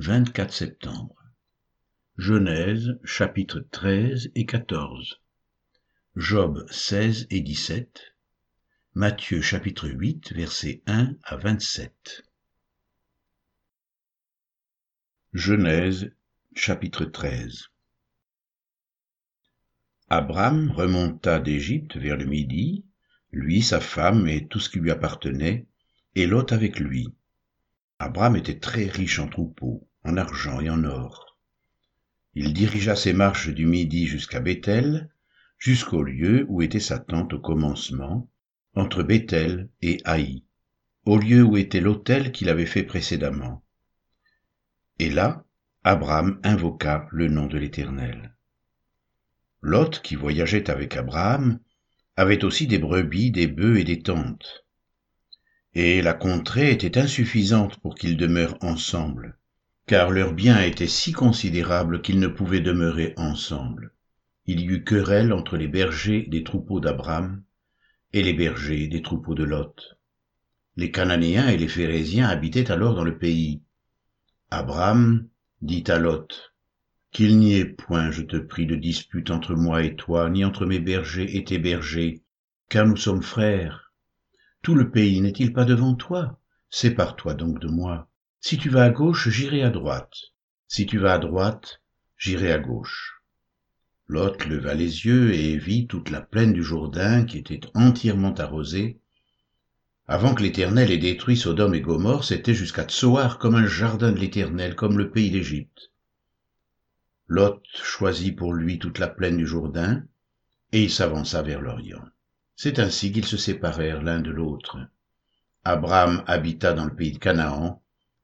24 septembre. Genèse chapitres 13 et 14. Job 16 et 17. Matthieu chapitre 8 versets 1 à 27. Genèse chapitre 13. Abraham remonta d'Égypte vers le midi, lui, sa femme et tout ce qui lui appartenait, et Lot avec lui. Abraham était très riche en troupeaux en argent et en or. Il dirigea ses marches du midi jusqu'à Bethel, jusqu'au lieu où était sa tente au commencement, entre Bethel et Haï, au lieu où était l'autel qu'il avait fait précédemment. Et là, Abraham invoqua le nom de l'Éternel. Lot, qui voyageait avec Abraham, avait aussi des brebis, des bœufs et des tentes. Et la contrée était insuffisante pour qu'ils demeurent ensemble car leurs biens étaient si considérables qu'ils ne pouvaient demeurer ensemble. Il y eut querelle entre les bergers des troupeaux d'Abraham et les bergers des troupeaux de Lot. Les Cananéens et les Phérésiens habitaient alors dans le pays. Abraham dit à Lot, Qu'il n'y ait point, je te prie, de dispute entre moi et toi, ni entre mes bergers et tes bergers, car nous sommes frères. Tout le pays n'est-il pas devant toi? Sépare-toi donc de moi. Si tu vas à gauche, j'irai à droite. Si tu vas à droite, j'irai à gauche. Lot leva les yeux et vit toute la plaine du Jourdain qui était entièrement arrosée. Avant que l'Éternel ait détruit Sodome et Gomorre, c'était jusqu'à Tsoar comme un jardin de l'Éternel, comme le pays d'Égypte. Lot choisit pour lui toute la plaine du Jourdain, et il s'avança vers l'Orient. C'est ainsi qu'ils se séparèrent l'un de l'autre. Abraham habita dans le pays de Canaan,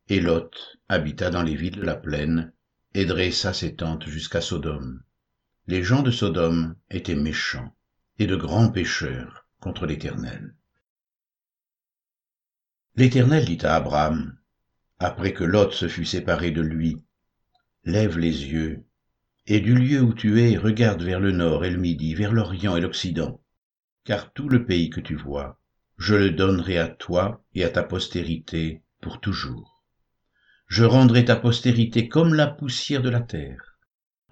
et Lot habita dans les villes de la plaine, et dressa ses tentes jusqu'à Sodome. Les gens de Sodome étaient méchants et de grands pécheurs contre l'Éternel. L'Éternel dit à Abraham, après que Lot se fut séparé de lui, Lève les yeux, et du lieu où tu es, regarde vers le nord et le midi, vers l'Orient et l'Occident, car tout le pays que tu vois, je le donnerai à toi et à ta postérité pour toujours je rendrai ta postérité comme la poussière de la terre,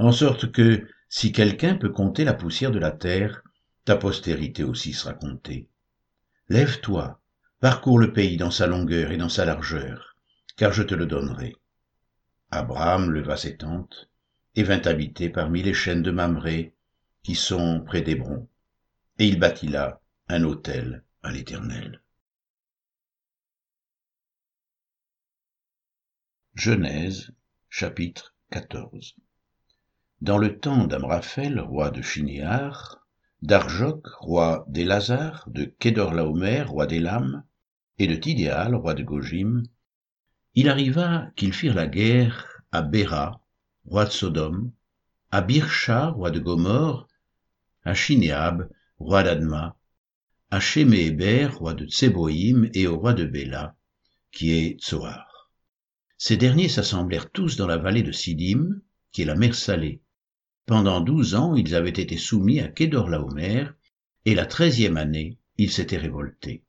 en sorte que, si quelqu'un peut compter la poussière de la terre, ta postérité aussi sera comptée. Lève-toi, parcours le pays dans sa longueur et dans sa largeur, car je te le donnerai. Abraham leva ses tentes et vint habiter parmi les chaînes de Mamré, qui sont près d'Hébron, et il bâtit là un autel à l'Éternel. Genèse chapitre 14 Dans le temps d'Amraphel, roi de Shinéar, d'Arjoc, roi d'Élazar, de Kédorlaomer, roi d'Élam, et de Tidéal, roi de Gojim, il arriva qu'ils firent la guerre à Béra, roi de Sodome, à Birsha, roi de Gomorre, à Shinéab, roi d'Adma, à Sheméhéber, roi de Tseboïm, et au roi de Béla, qui est Tsoar. Ces derniers s'assemblèrent tous dans la vallée de Sidim, qui est la mer Salée. Pendant douze ans, ils avaient été soumis à Kédorlaomer, et la treizième année, ils s'étaient révoltés.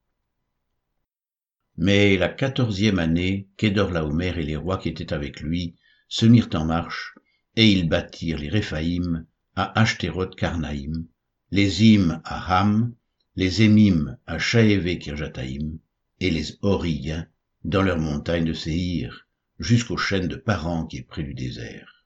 Mais la quatorzième année, Kédorlaomer et les rois qui étaient avec lui se mirent en marche, et ils bâtirent les Réphaïm à Ashteroth Karnaïm, les Im à Ham, les Émim à Shaévé Kirjataïm, et les Horiens dans leurs montagnes de Séhir, jusqu'aux chaînes de Paran qui est près du désert.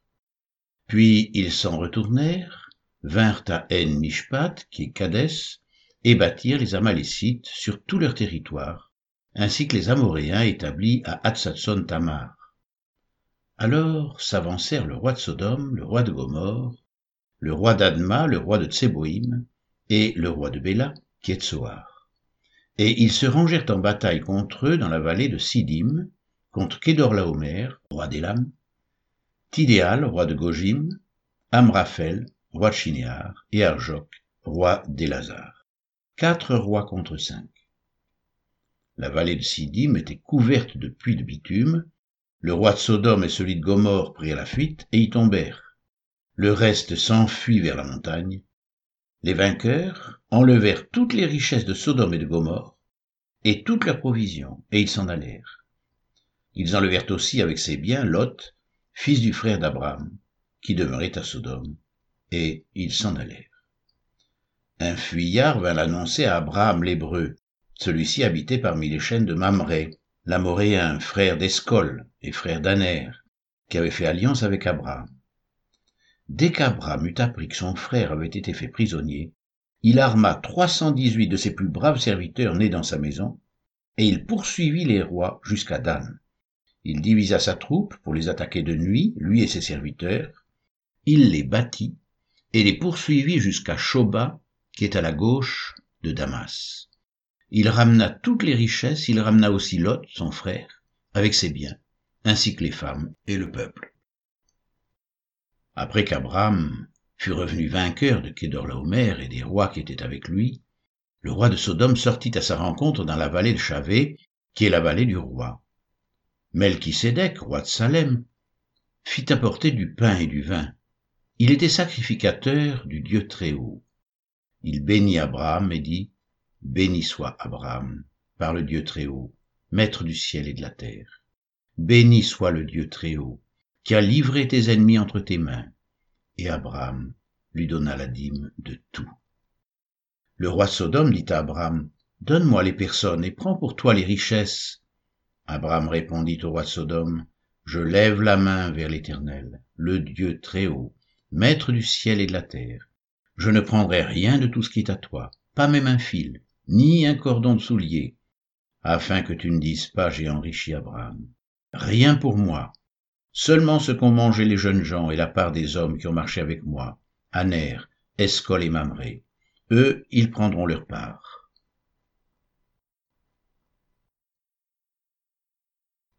Puis ils s'en retournèrent, vinrent à En Mishpat, qui est Kadès, et bâtirent les Amalécites sur tout leur territoire, ainsi que les Amoréens établis à Hatzatson Tamar. Alors s'avancèrent le roi de Sodome, le roi de Gomorre, le roi d'Adma, le roi de Tseboïm, et le roi de Béla, qui est Tsoar. Et ils se rangèrent en bataille contre eux dans la vallée de Sidim, contre Kédorlaomer, roi d'Élam, Tidéal, roi de Gojim, Amraphel, roi de Shinéar, et Arjok, roi d'Élazar. Quatre rois contre cinq. La vallée de Sidim était couverte de puits de bitume, le roi de Sodome et celui de Gomorre prirent la fuite et y tombèrent. Le reste s'enfuit vers la montagne. Les vainqueurs enlevèrent toutes les richesses de Sodome et de Gomorre, et toutes leurs provisions, et ils s'en allèrent. Ils enlevèrent aussi avec ses biens Lot, fils du frère d'Abraham, qui demeurait à Sodome, et ils s'en allèrent. Un fuyard vint l'annoncer à Abraham l'Hébreu. Celui-ci habitait parmi les chaînes de Mamré, l'Amoréen, frère d'Escol et frère d'Aner, qui avait fait alliance avec Abraham. Dès qu'Abraham eut appris que son frère avait été fait prisonnier, il arma trois cent dix-huit de ses plus braves serviteurs nés dans sa maison, et il poursuivit les rois jusqu'à Dan. Il divisa sa troupe pour les attaquer de nuit, lui et ses serviteurs. Il les battit et les poursuivit jusqu'à Shoba, qui est à la gauche de Damas. Il ramena toutes les richesses, il ramena aussi Lot, son frère, avec ses biens, ainsi que les femmes et le peuple. Après qu'Abraham fut revenu vainqueur de Kédorlaomer et des rois qui étaient avec lui, le roi de Sodome sortit à sa rencontre dans la vallée de Chavé, qui est la vallée du roi. Melchisédek, roi de Salem, fit apporter du pain et du vin. Il était sacrificateur du Dieu Très-Haut. Il bénit Abraham et dit, Béni soit Abraham par le Dieu Très-Haut, maître du ciel et de la terre. Béni soit le Dieu Très-Haut, qui a livré tes ennemis entre tes mains. Et Abraham lui donna la dîme de tout. Le roi Sodome dit à Abraham, Donne-moi les personnes et prends pour toi les richesses. Abraham répondit au roi Sodome, Je lève la main vers l'Éternel, le Dieu Très-Haut, maître du ciel et de la terre. Je ne prendrai rien de tout ce qui est à toi, pas même un fil, ni un cordon de soulier, afin que tu ne dises pas j'ai enrichi Abraham. Rien pour moi, Seulement ce qu'ont mangé les jeunes gens et la part des hommes qui ont marché avec moi, Aner, Escol et Mamré. Eux, ils prendront leur part.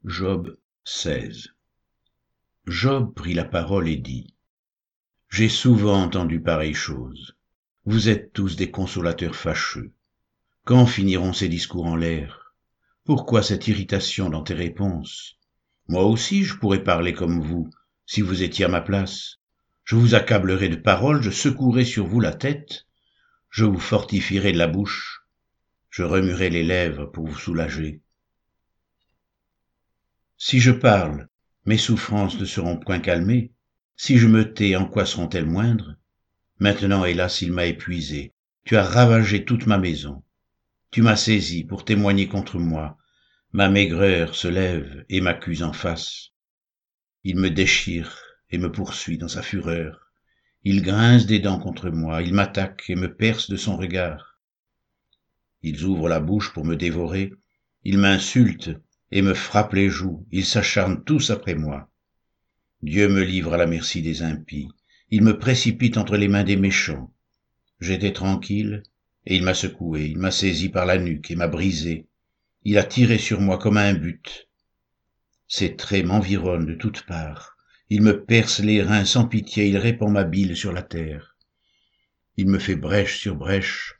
Job 16 Job prit la parole et dit, J'ai souvent entendu pareille chose. Vous êtes tous des consolateurs fâcheux. Quand finiront ces discours en l'air? Pourquoi cette irritation dans tes réponses? Moi aussi je pourrais parler comme vous, si vous étiez à ma place. Je vous accablerai de paroles, je secouerai sur vous la tête, je vous fortifierai de la bouche, je remuerai les lèvres pour vous soulager. Si je parle, mes souffrances ne seront point calmées. Si je me tais, en quoi seront-elles moindres? Maintenant, hélas, il m'a épuisé. Tu as ravagé toute ma maison. Tu m'as saisi pour témoigner contre moi, Ma maigreur se lève et m'accuse en face. Il me déchire et me poursuit dans sa fureur. Il grince des dents contre moi, il m'attaque et me perce de son regard. Ils ouvrent la bouche pour me dévorer, ils m'insultent et me frappent les joues, ils s'acharnent tous après moi. Dieu me livre à la merci des impies, il me précipite entre les mains des méchants. J'étais tranquille, et il m'a secoué, il m'a saisi par la nuque et m'a brisé, il a tiré sur moi comme un but. Ses traits m'environnent de toutes parts. Il me perce les reins sans pitié, il répand ma bile sur la terre. Il me fait brèche sur brèche,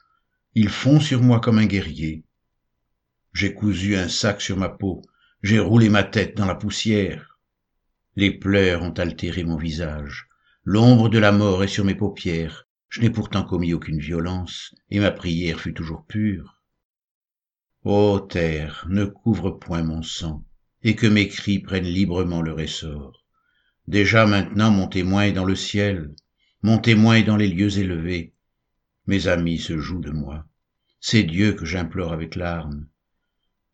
il fond sur moi comme un guerrier. J'ai cousu un sac sur ma peau, j'ai roulé ma tête dans la poussière. Les pleurs ont altéré mon visage, l'ombre de la mort est sur mes paupières. Je n'ai pourtant commis aucune violence, et ma prière fut toujours pure. Ô terre, ne couvre point mon sang, et que mes cris prennent librement leur essor. Déjà maintenant mon témoin est dans le ciel, mon témoin est dans les lieux élevés. Mes amis se jouent de moi. C'est Dieu que j'implore avec larmes.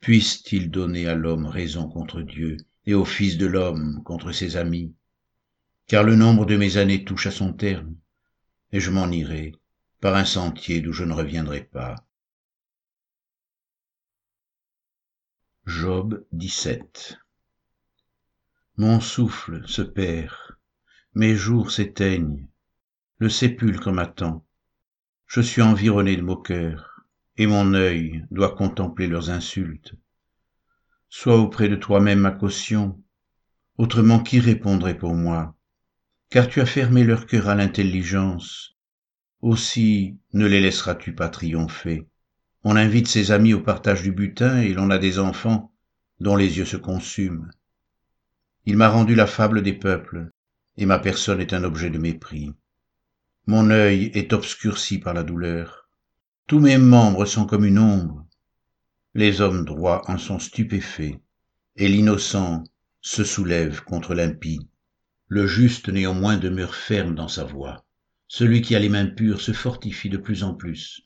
Puisse-t-il donner à l'homme raison contre Dieu, et au Fils de l'homme contre ses amis Car le nombre de mes années touche à son terme, et je m'en irai par un sentier d'où je ne reviendrai pas. Job 17 Mon souffle se perd, mes jours s'éteignent, le sépulcre m'attend. Je suis environné de moqueurs, et mon œil doit contempler leurs insultes. Sois auprès de toi-même ma caution, autrement qui répondrait pour moi? Car tu as fermé leur cœur à l'intelligence, aussi ne les laisseras-tu pas triompher? On invite ses amis au partage du butin et l'on a des enfants dont les yeux se consument. Il m'a rendu la fable des peuples, et ma personne est un objet de mépris. Mon œil est obscurci par la douleur. Tous mes membres sont comme une ombre. Les hommes droits en sont stupéfaits, et l'innocent se soulève contre l'impie. Le juste néanmoins demeure ferme dans sa voie. Celui qui a les mains pures se fortifie de plus en plus.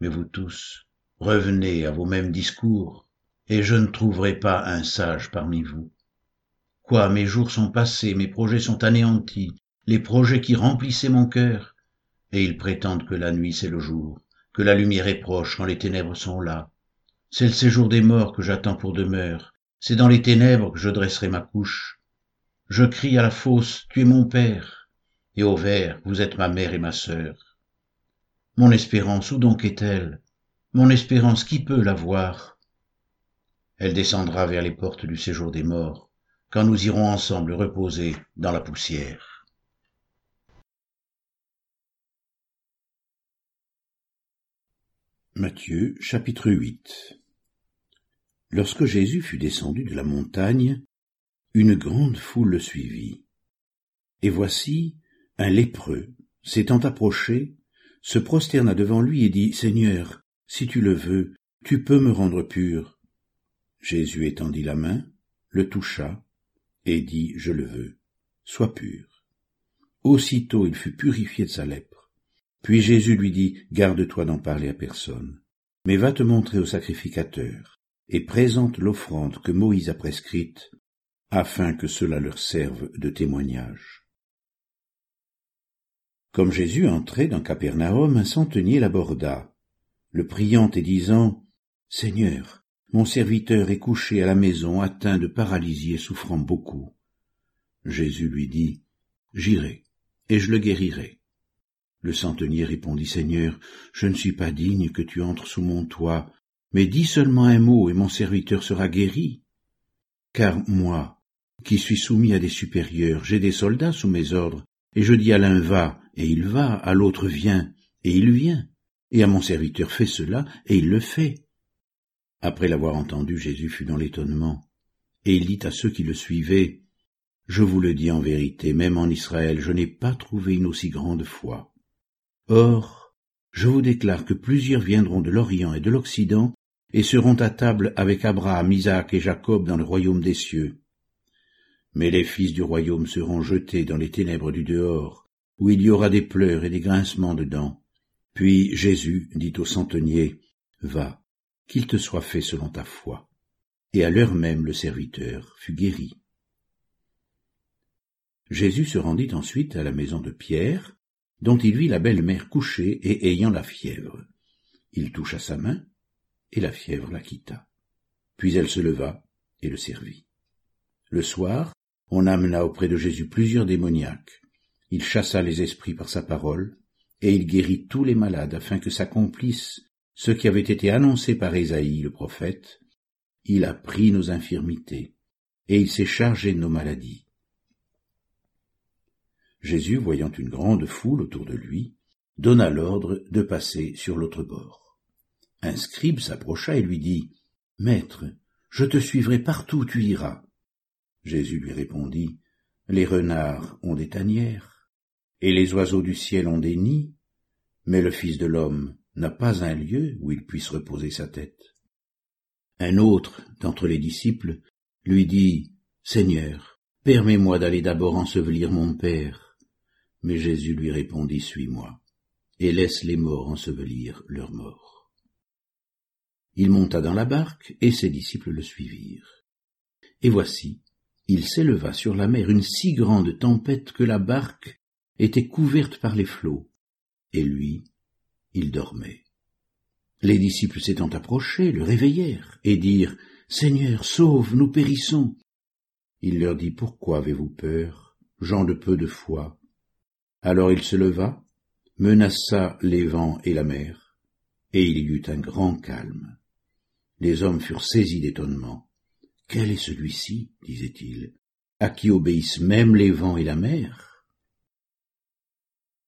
Mais vous tous, revenez à vos mêmes discours, et je ne trouverai pas un sage parmi vous. Quoi, mes jours sont passés, mes projets sont anéantis, les projets qui remplissaient mon cœur, et ils prétendent que la nuit c'est le jour, que la lumière est proche quand les ténèbres sont là. C'est le séjour des morts que j'attends pour demeure, c'est dans les ténèbres que je dresserai ma couche. Je crie à la fosse, tu es mon père, et au ver, vous êtes ma mère et ma sœur. Mon espérance, où donc est-elle? Mon espérance, qui peut la voir? Elle descendra vers les portes du séjour des morts, quand nous irons ensemble reposer dans la poussière. Matthieu chapitre 8 Lorsque Jésus fut descendu de la montagne, une grande foule le suivit. Et voici un lépreux, s'étant approché, se prosterna devant lui et dit, Seigneur, si tu le veux, tu peux me rendre pur. Jésus étendit la main, le toucha, et dit, Je le veux, sois pur. Aussitôt il fut purifié de sa lèpre. Puis Jésus lui dit, Garde-toi d'en parler à personne, mais va te montrer au sacrificateur et présente l'offrande que Moïse a prescrite, afin que cela leur serve de témoignage. Comme Jésus entrait dans Capernaum, un centenier l'aborda, le priant et disant, Seigneur, mon serviteur est couché à la maison, atteint de paralysie et souffrant beaucoup. Jésus lui dit, J'irai, et je le guérirai. Le centenier répondit, Seigneur, je ne suis pas digne que tu entres sous mon toit, mais dis seulement un mot et mon serviteur sera guéri. Car moi, qui suis soumis à des supérieurs, j'ai des soldats sous mes ordres, et je dis à l'un va, et il va, à l'autre viens, et il vient, et à mon serviteur fais cela, et il le fait. Après l'avoir entendu, Jésus fut dans l'étonnement, et il dit à ceux qui le suivaient, Je vous le dis en vérité, même en Israël, je n'ai pas trouvé une aussi grande foi. Or, je vous déclare que plusieurs viendront de l'Orient et de l'Occident et seront à table avec Abraham, Isaac et Jacob dans le royaume des cieux. Mais les fils du royaume seront jetés dans les ténèbres du dehors, où il y aura des pleurs et des grincements dedans. Puis Jésus dit au centenier, Va, qu'il te soit fait selon ta foi. Et à l'heure même le serviteur fut guéri. Jésus se rendit ensuite à la maison de Pierre, dont il vit la belle-mère couchée et ayant la fièvre. Il toucha sa main, et la fièvre la quitta. Puis elle se leva et le servit. Le soir, on amena auprès de Jésus plusieurs démoniaques. Il chassa les esprits par sa parole, et il guérit tous les malades afin que s'accomplisse ce qui avait été annoncé par Ésaïe le prophète. Il a pris nos infirmités, et il s'est chargé de nos maladies. Jésus, voyant une grande foule autour de lui, donna l'ordre de passer sur l'autre bord. Un scribe s'approcha et lui dit, Maître, je te suivrai partout où tu iras. Jésus lui répondit, Les renards ont des tanières, et les oiseaux du ciel ont des nids, mais le Fils de l'homme n'a pas un lieu où il puisse reposer sa tête. Un autre d'entre les disciples lui dit, Seigneur, permets-moi d'aller d'abord ensevelir mon Père. Mais Jésus lui répondit, Suis-moi, et laisse les morts ensevelir leurs morts. Il monta dans la barque, et ses disciples le suivirent. Et voici, il s'éleva sur la mer une si grande tempête que la barque était couverte par les flots, et lui, il dormait. Les disciples s'étant approchés, le réveillèrent, et dirent, Seigneur, sauve, nous périssons. Il leur dit, Pourquoi avez-vous peur, gens de peu de foi? Alors il se leva, menaça les vents et la mer, et il y eut un grand calme. Les hommes furent saisis d'étonnement. Quel est celui-ci, disaient-ils, à qui obéissent même les vents et la mer?